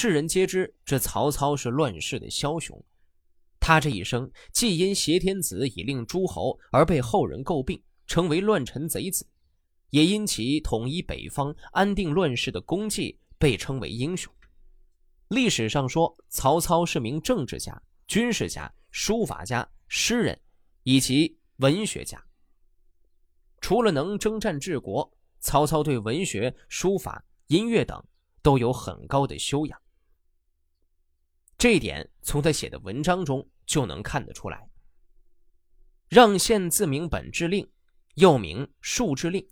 世人皆知这曹操是乱世的枭雄。他这一生既因挟天子以令诸侯而被后人诟病，成为乱臣贼子，也因其统一北方、安定乱世的功绩被称为英雄。历史上说，曹操是名政治家、军事家、书法家、诗人，以及文学家。除了能征战治国，曹操对文学、书法、音乐等都有很高的修养。这一点从他写的文章中就能看得出来。让县自明本志令，又名述志令，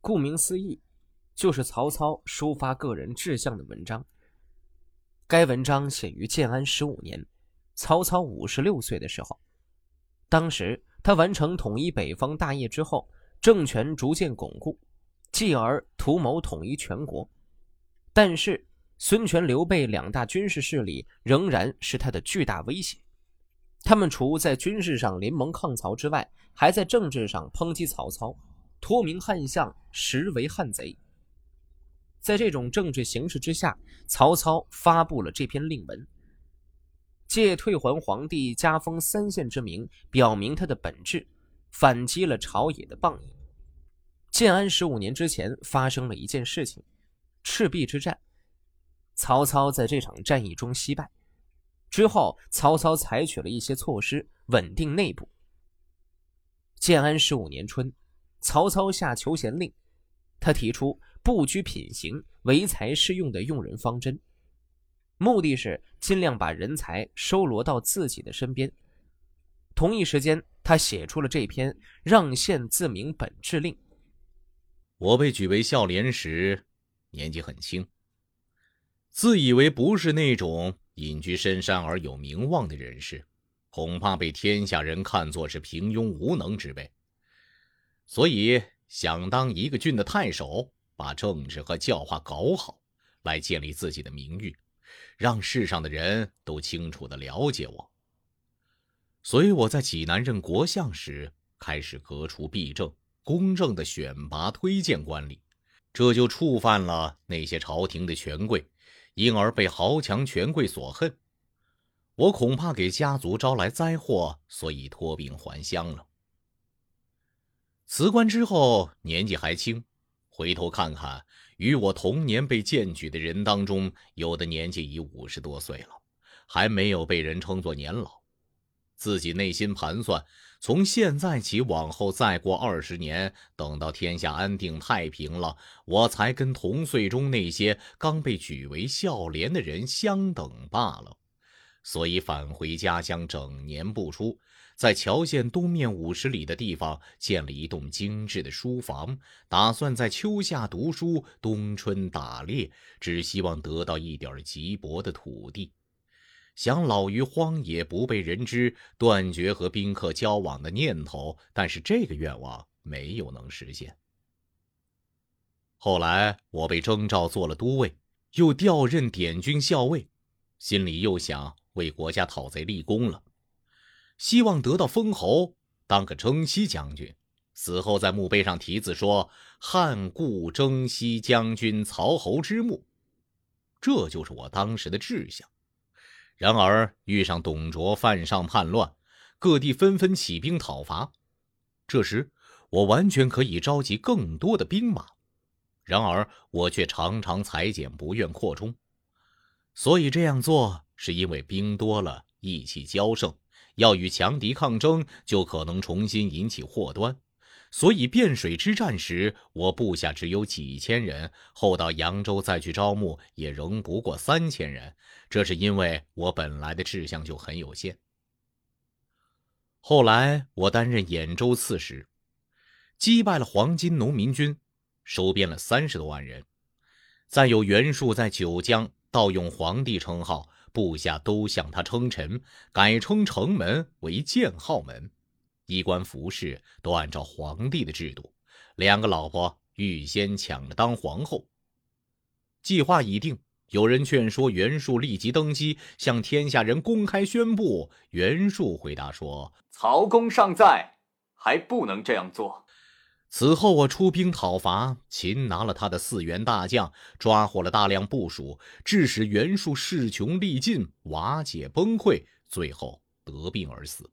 顾名思义，就是曹操抒发个人志向的文章。该文章写于建安十五年，曹操五十六岁的时候。当时他完成统一北方大业之后，政权逐渐巩固，继而图谋统一全国。但是孙权、刘备两大军事势力仍然是他的巨大威胁。他们除在军事上联盟抗曹之外，还在政治上抨击曹操，托名汉相，实为汉贼。在这种政治形势之下，曹操发布了这篇令文，借退还皇帝加封三县之名，表明他的本质，反击了朝野的谤议。建安十五年之前发生了一件事情——赤壁之战。曹操在这场战役中惜败，之后曹操采取了一些措施稳定内部。建安十五年春，曹操下求贤令，他提出。不拘品行、唯才是用的用人方针，目的是尽量把人才收罗到自己的身边。同一时间，他写出了这篇《让县自明本志令》。我被举为孝廉时，年纪很轻，自以为不是那种隐居深山而有名望的人士，恐怕被天下人看作是平庸无能之辈，所以想当一个郡的太守。把政治和教化搞好，来建立自己的名誉，让世上的人都清楚的了解我。所以我在济南任国相时，开始革除弊政，公正的选拔推荐官吏，这就触犯了那些朝廷的权贵，因而被豪强权贵所恨。我恐怕给家族招来灾祸，所以托病还乡了。辞官之后，年纪还轻。回头看看，与我同年被荐举的人当中，有的年纪已五十多岁了，还没有被人称作年老。自己内心盘算，从现在起往后再过二十年，等到天下安定太平了，我才跟同岁中那些刚被举为孝廉的人相等罢了。所以返回家乡，整年不出。在乔县东面五十里的地方建了一栋精致的书房，打算在秋夏读书，冬春打猎，只希望得到一点瘠薄的土地，想老于荒野，不被人知，断绝和宾客交往的念头。但是这个愿望没有能实现。后来我被征召做了都尉，又调任点军校尉，心里又想为国家讨贼立功了。希望得到封侯，当个征西将军，死后在墓碑上题字说“汉故征西将军曹侯之墓”，这就是我当时的志向。然而遇上董卓犯上叛乱，各地纷纷起兵讨伐，这时我完全可以召集更多的兵马，然而我却常常裁减，不愿扩充。所以这样做是因为兵多了，意气骄盛。要与强敌抗争，就可能重新引起祸端，所以汴水之战时，我部下只有几千人；后到扬州再去招募，也仍不过三千人。这是因为我本来的志向就很有限。后来我担任兖州刺史，击败了黄巾农民军，收编了三十多万人。再有袁术在九江盗用皇帝称号。部下都向他称臣，改称城门为建号门，衣冠服饰都按照皇帝的制度。两个老婆预先抢着当皇后。计划已定，有人劝说袁术立即登基，向天下人公开宣布。袁术回答说：“曹公尚在，还不能这样做。”此后，我出兵讨伐擒拿了他的四员大将，抓获了大量部署，致使袁术势穷力尽，瓦解崩溃，最后得病而死。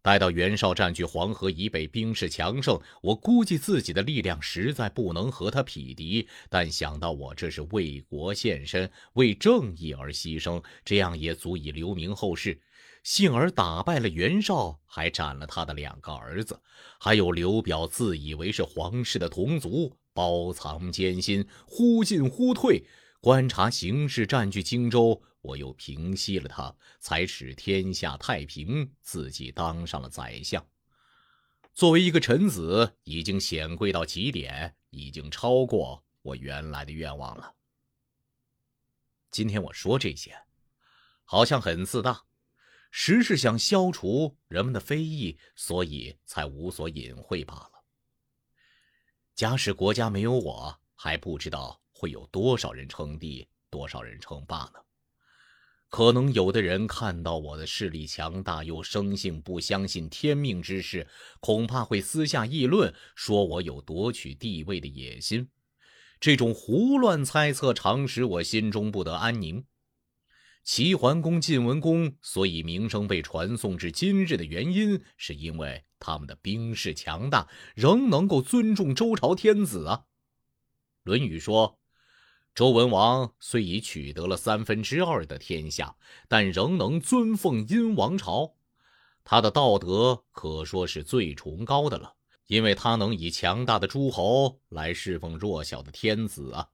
待到袁绍占据黄河以北，兵势强盛，我估计自己的力量实在不能和他匹敌。但想到我这是为国献身、为正义而牺牲，这样也足以留名后世。幸而打败了袁绍，还斩了他的两个儿子，还有刘表自以为是皇室的同族，包藏奸心，忽进忽退，观察形势，占据荆州。我又平息了他，才使天下太平，自己当上了宰相。作为一个臣子，已经显贵到极点，已经超过我原来的愿望了。今天我说这些，好像很自大。实是想消除人们的非议，所以才无所隐晦罢了。假使国家没有我，还不知道会有多少人称帝，多少人称霸呢？可能有的人看到我的势力强大，又生性不相信天命之事，恐怕会私下议论，说我有夺取帝位的野心。这种胡乱猜测，常使我心中不得安宁。齐桓公、晋文公所以名声被传颂至今日的原因，是因为他们的兵势强大，仍能够尊重周朝天子啊。《论语》说，周文王虽已取得了三分之二的天下，但仍能尊奉殷王朝，他的道德可说是最崇高的了，因为他能以强大的诸侯来侍奉弱小的天子啊。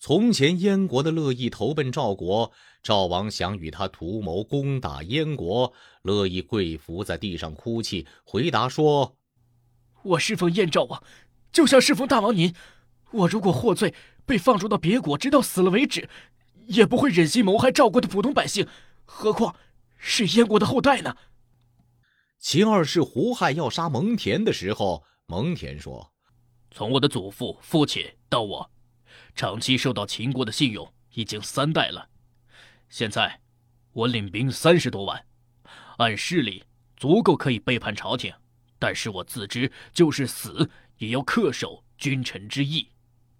从前燕国的乐毅投奔赵国，赵王想与他图谋攻打燕国，乐毅跪伏在地上哭泣，回答说：“我侍奉燕赵王，就像侍奉大王您。我如果获罪，被放逐到别国，直到死了为止，也不会忍心谋害赵国的普通百姓，何况是燕国的后代呢？”秦二世胡亥要杀蒙恬的时候，蒙恬说：“从我的祖父、父亲到我。”长期受到秦国的信用，已经三代了。现在，我领兵三十多万，按势力足够可以背叛朝廷，但是我自知就是死也要恪守君臣之义，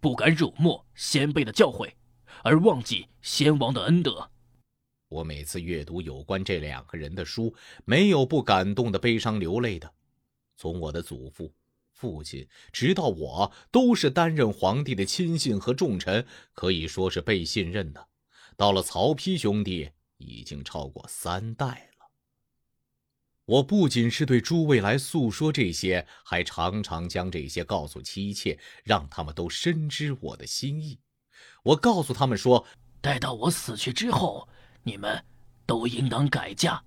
不敢辱没先辈的教诲，而忘记先王的恩德。我每次阅读有关这两个人的书，没有不感动的、悲伤流泪的。从我的祖父。父亲直到我都是担任皇帝的亲信和重臣，可以说是被信任的。到了曹丕兄弟，已经超过三代了。我不仅是对诸位来诉说这些，还常常将这些告诉妻妾，让他们都深知我的心意。我告诉他们说，待到我死去之后，你们都应当改嫁，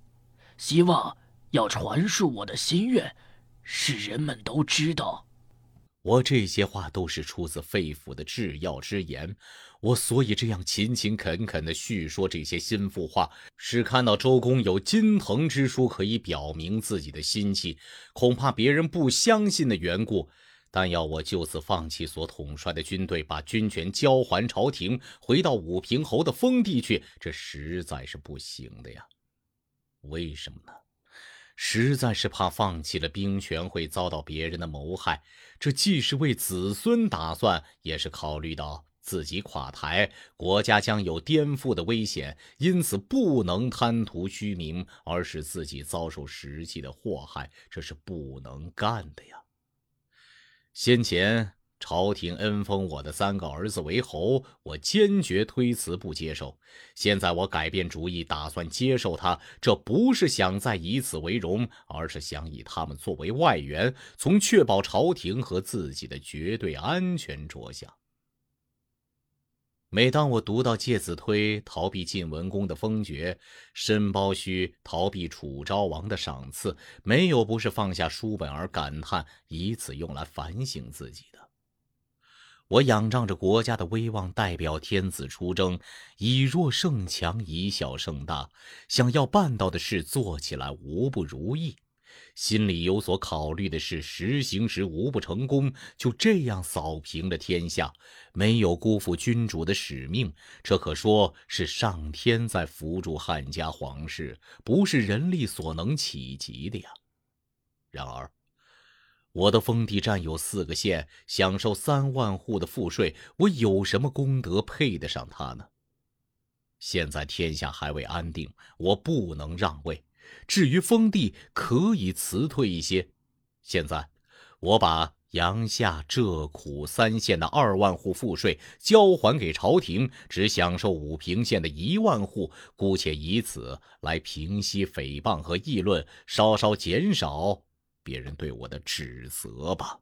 希望要传述我的心愿。使人们都知道，我这些话都是出自肺腑的至要之言。我所以这样勤勤恳恳地叙说这些心腹话，是看到周公有金藤之书可以表明自己的心迹，恐怕别人不相信的缘故。但要我就此放弃所统帅的军队，把军权交还朝廷，回到武平侯的封地去，这实在是不行的呀。为什么呢？实在是怕放弃了兵权会遭到别人的谋害，这既是为子孙打算，也是考虑到自己垮台，国家将有颠覆的危险，因此不能贪图虚名，而使自己遭受实际的祸害，这是不能干的呀。先前。朝廷恩封我的三个儿子为侯，我坚决推辞不接受。现在我改变主意，打算接受他，这不是想再以此为荣，而是想以他们作为外援，从确保朝廷和自己的绝对安全着想。每当我读到介子推逃避晋文公的封爵，申包胥逃避楚昭王的赏赐，没有不是放下书本而感叹，以此用来反省自己的。我仰仗着国家的威望，代表天子出征，以弱胜强，以小胜大。想要办到的事做起来无不如意，心里有所考虑的事实行时无不成功。就这样扫平了天下，没有辜负君主的使命。这可说是上天在扶助汉家皇室，不是人力所能企及的呀。然而。我的封地占有四个县，享受三万户的赋税，我有什么功德配得上他呢？现在天下还未安定，我不能让位。至于封地，可以辞退一些。现在，我把阳夏浙苦三县的二万户赋税交还给朝廷，只享受武平县的一万户，姑且以此来平息诽谤和议论，稍稍减少别人对我的指责吧。